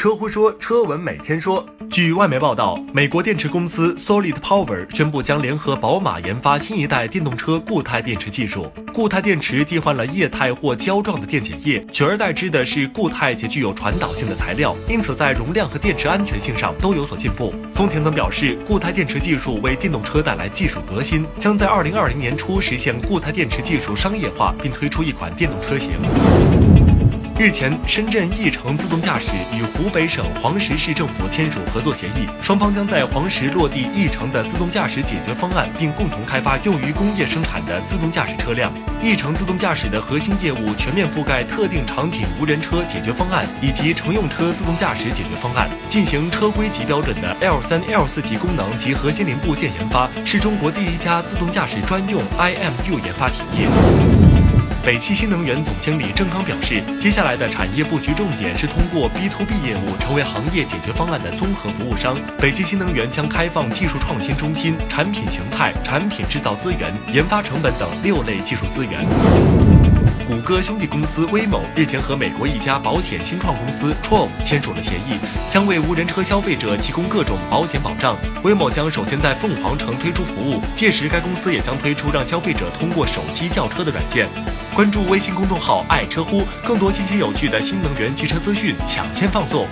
车乎说，车闻每天说。据外媒报道，美国电池公司 Solid Power 宣布将联合宝马研发新一代电动车固态电池技术。固态电池替换了液态或胶状的电解液，取而代之的是固态且具有传导性的材料，因此在容量和电池安全性上都有所进步。丰田曾表示，固态电池技术为电动车带来技术革新，将在二零二零年初实现固态电池技术商业化，并推出一款电动车型。日前，深圳翼城自动驾驶与湖北省黄石市政府签署合作协议，双方将在黄石落地翼城的自动驾驶解决方案，并共同开发用于工业生产的自动驾驶车辆。翼城自动驾驶的核心业务全面覆盖特定场景无人车解决方案以及乘用车自动驾驶解决方案，进行车规级标准的 L 三、L 四级功能及核心零部件研发，是中国第一家自动驾驶专用 IMU 研发企业。北汽新能源总经理郑刚表示，接下来的产业布局重点是通过 B to B 业务成为行业解决方案的综合服务商。北汽新能源将开放技术创新中心、产品形态、产品制造资源、研发成本等六类技术资源。车兄弟公司威某日前和美国一家保险新创公司 Trove 签署了协议，将为无人车消费者提供各种保险保障。威某将首先在凤凰城推出服务，届时该公司也将推出让消费者通过手机叫车的软件。关注微信公众号“爱车乎”，更多新鲜有趣的新能源汽车资讯抢先放送。